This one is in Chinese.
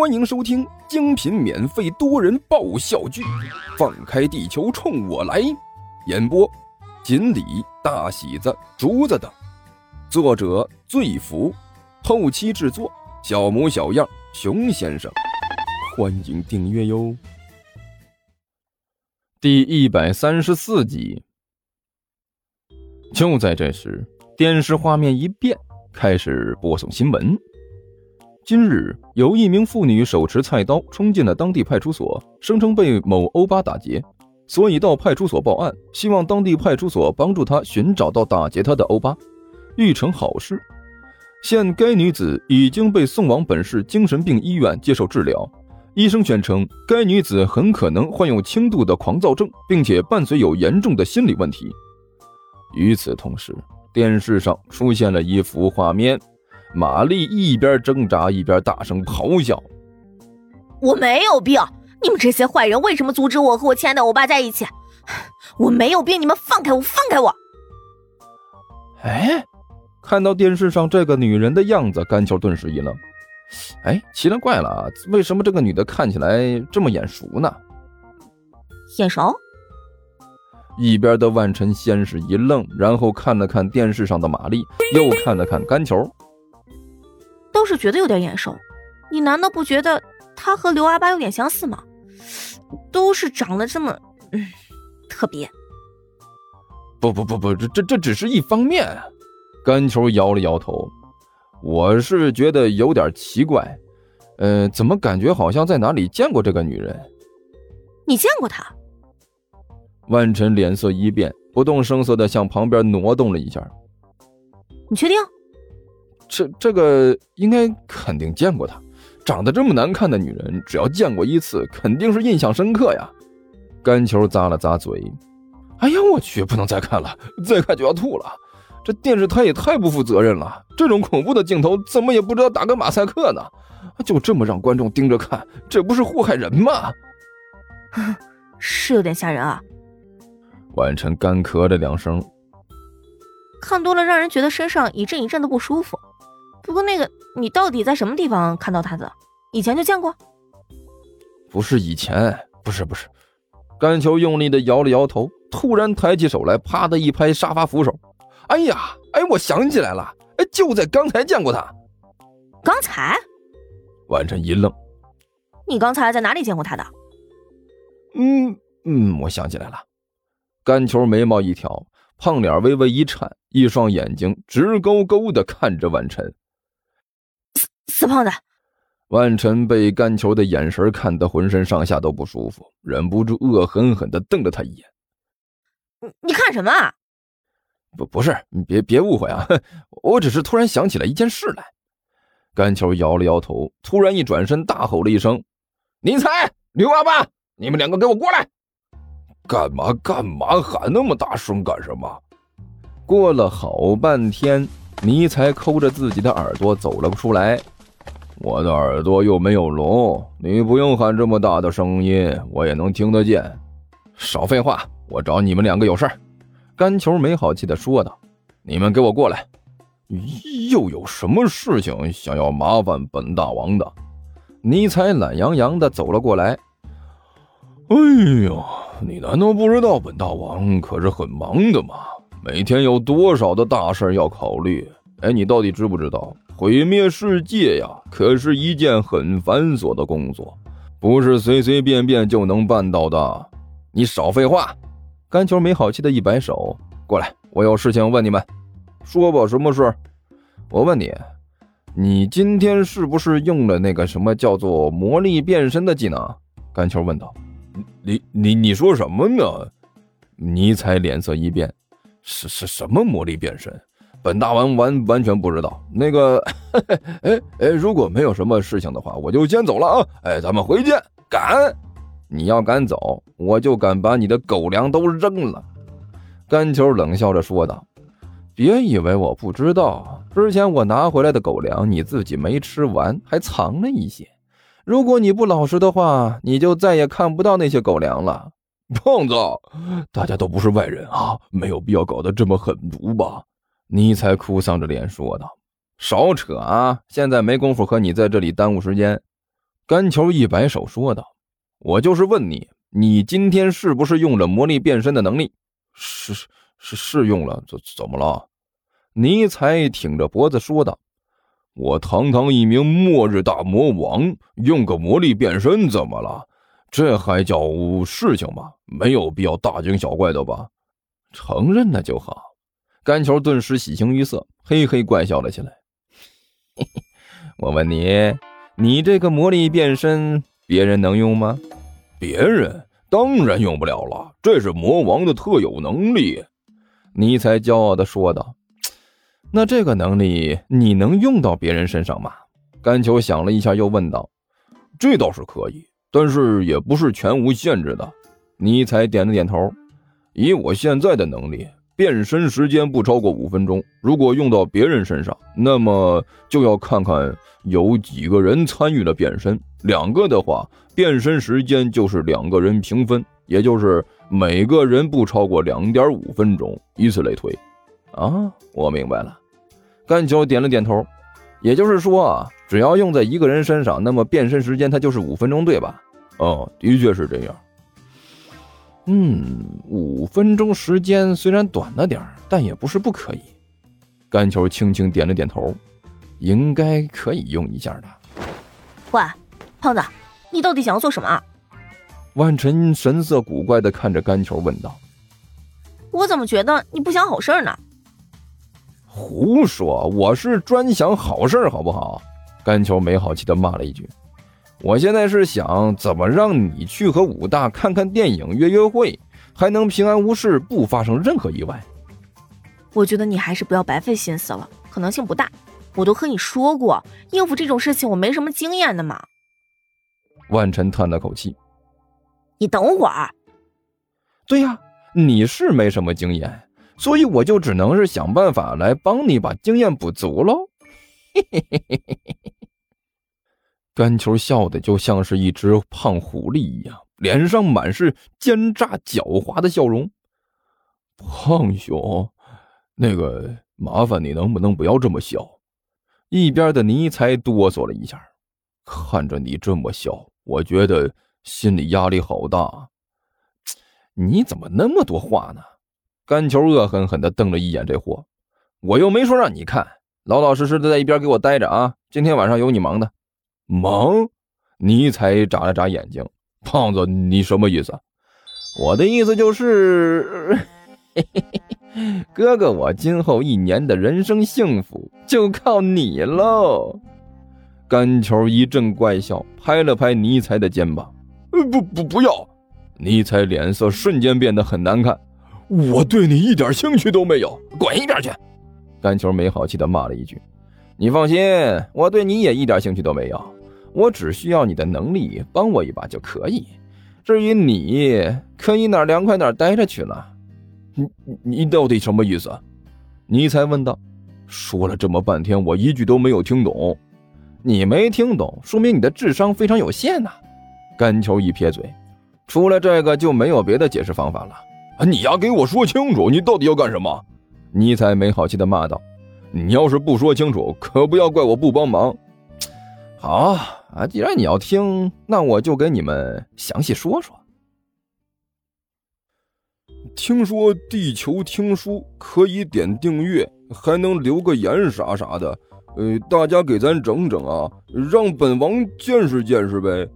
欢迎收听精品免费多人爆笑剧《放开地球冲我来》，演播：锦鲤、大喜子、竹子等，作者：醉福，后期制作：小模小样、熊先生。欢迎订阅哟。第一百三十四集。就在这时，电视画面一变，开始播送新闻。今日有一名妇女手持菜刀冲进了当地派出所，声称被某欧巴打劫，所以到派出所报案，希望当地派出所帮助她寻找到打劫她的欧巴，欲成好事。现该女子已经被送往本市精神病医院接受治疗，医生宣称该女子很可能患有轻度的狂躁症，并且伴随有严重的心理问题。与此同时，电视上出现了一幅画面。玛丽一边挣扎一边大声咆哮：“我没有病！你们这些坏人为什么阻止我和我亲爱的欧巴在一起？我没有病！你们放开我！放开我！”哎，看到电视上这个女人的样子，甘秋顿时一愣：“哎，奇了怪了，为什么这个女的看起来这么眼熟呢？”眼熟？一边的万晨先是一愣，然后看了看电视上的玛丽，又看了看甘球。都是觉得有点眼熟，你难道不觉得他和刘阿八有点相似吗？都是长得这么，嗯，特别。不不不不，这这这只是一方面。甘球摇了摇头，我是觉得有点奇怪，呃，怎么感觉好像在哪里见过这个女人？你见过她？万晨脸色一变，不动声色的向旁边挪动了一下。你确定？这这个应该肯定见过她，长得这么难看的女人，只要见过一次，肯定是印象深刻呀。甘球咂了咂嘴，哎呀，我去，不能再看了，再看就要吐了。这电视台也太不负责任了，这种恐怖的镜头怎么也不知道打个马赛克呢？就这么让观众盯着看，这不是祸害人吗？是有点吓人啊。晚晨干咳了两声，看多了让人觉得身上一阵一阵的不舒服。不过那个，你到底在什么地方看到他的？以前就见过？不是以前，不是不是。甘球用力的摇了摇头，突然抬起手来，啪的一拍沙发扶手。哎呀，哎，我想起来了，哎，就在刚才见过他。刚才？万晨一愣。你刚才在哪里见过他的？嗯嗯，我想起来了。甘球眉毛一挑，胖脸微微一颤，一双眼睛直勾勾的看着万晨。死胖子！万晨被甘球的眼神看得浑身上下都不舒服，忍不住恶狠狠地瞪了他一眼。你你看什么？不不是，你别别误会啊！我只是突然想起来一件事来。甘球摇了摇头，突然一转身，大吼了一声：“你猜，刘阿八，你们两个给我过来！”干嘛干嘛喊那么大声干什么？过了好半天，尼才抠着自己的耳朵走了出来。我的耳朵又没有聋，你不用喊这么大的声音，我也能听得见。少废话，我找你们两个有事儿。甘球没好气的说道：“你们给我过来，又有什么事情想要麻烦本大王的？”尼采懒洋洋的走了过来。哎呦，你难道不知道本大王可是很忙的吗？每天有多少的大事要考虑？哎，你到底知不知道？毁灭世界呀，可是一件很繁琐的工作，不是随随便便就能办到的。你少废话！甘球没好气的一摆手，过来，我有事情问你们。说吧，什么事？我问你，你今天是不是用了那个什么叫做魔力变身的技能？甘球问道。你你你说什么呢？尼采脸色一变，是是什么魔力变身？本大王完完全不知道那个，哎哎，如果没有什么事情的话，我就先走了啊！哎，咱们回见。敢，你要敢走，我就敢把你的狗粮都扔了。甘球冷笑着说道：“别以为我不知道，之前我拿回来的狗粮你自己没吃完，还藏了一些。如果你不老实的话，你就再也看不到那些狗粮了。”胖子，大家都不是外人啊，没有必要搞得这么狠毒吧？尼才哭丧着脸说道：“少扯啊！现在没工夫和你在这里耽误时间。甘球一摆手说道：“我就是问你，你今天是不是用了魔力变身的能力？”“是是是用了，怎怎么了？”尼采挺着脖子说道：“我堂堂一名末日大魔王，用个魔力变身怎么了？这还叫事情吗？没有必要大惊小怪的吧？承认了就好。”甘球顿时喜形于色，嘿嘿怪笑了起来。嘿嘿，我问你，你这个魔力变身，别人能用吗？别人当然用不了了，这是魔王的特有能力。尼采骄傲地说道。那这个能力你能用到别人身上吗？甘球想了一下，又问道：“这倒是可以，但是也不是全无限制的。”尼采点了点头：“以我现在的能力，变身时间不超过五分钟。如果用到别人身上，那么就要看看有几个人参与了变身。两个的话，变身时间就是两个人平分，也就是每个人不超过两点五分钟，以此类推。”啊，我明白了。甘球点了点头，也就是说啊，只要用在一个人身上，那么变身时间它就是五分钟，对吧？哦，的确是这样。嗯，五分钟时间虽然短了点但也不是不可以。甘球轻轻点了点头，应该可以用一下的。喂，胖子，你到底想要做什么？万晨神色古怪的看着甘球问道：“我怎么觉得你不想好事呢？”胡说！我是专想好事好不好？甘球没好气的骂了一句：“我现在是想怎么让你去和武大看看电影、约约会，还能平安无事，不发生任何意外。”我觉得你还是不要白费心思了，可能性不大。我都和你说过，应付这种事情我没什么经验的嘛。万晨叹了口气：“你等会儿。”对呀，你是没什么经验。所以我就只能是想办法来帮你把经验补足喽。嘿嘿嘿嘿嘿嘿甘球笑的就像是一只胖狐狸一样，脸上满是奸诈狡猾的笑容。胖熊，那个麻烦你能不能不要这么笑？一边的尼才哆嗦了一下，看着你这么笑，我觉得心里压力好大。你怎么那么多话呢？甘球恶狠狠地瞪了一眼这货，我又没说让你看，老老实实的在一边给我待着啊！今天晚上有你忙的，忙？尼采眨了眨眼睛，胖子，你什么意思？我的意思就是，哥哥，我今后一年的人生幸福就靠你喽！甘球一阵怪笑，拍了拍尼采的肩膀，不不不要！尼采脸色瞬间变得很难看。我对你一点兴趣都没有，滚一边去！甘球没好气的骂了一句：“你放心，我对你也一点兴趣都没有，我只需要你的能力帮我一把就可以。至于你，可以哪凉快哪待着去了。”你你到底什么意思？尼才问道。说了这么半天，我一句都没有听懂。你没听懂，说明你的智商非常有限呐！甘球一撇嘴，除了这个就没有别的解释方法了。你丫给我说清楚，你到底要干什么？尼采没好气的骂道：“你要是不说清楚，可不要怪我不帮忙。”好啊，既然你要听，那我就给你们详细说说。听说地球听书可以点订阅，还能留个言啥啥的，呃，大家给咱整整啊，让本王见识见识呗。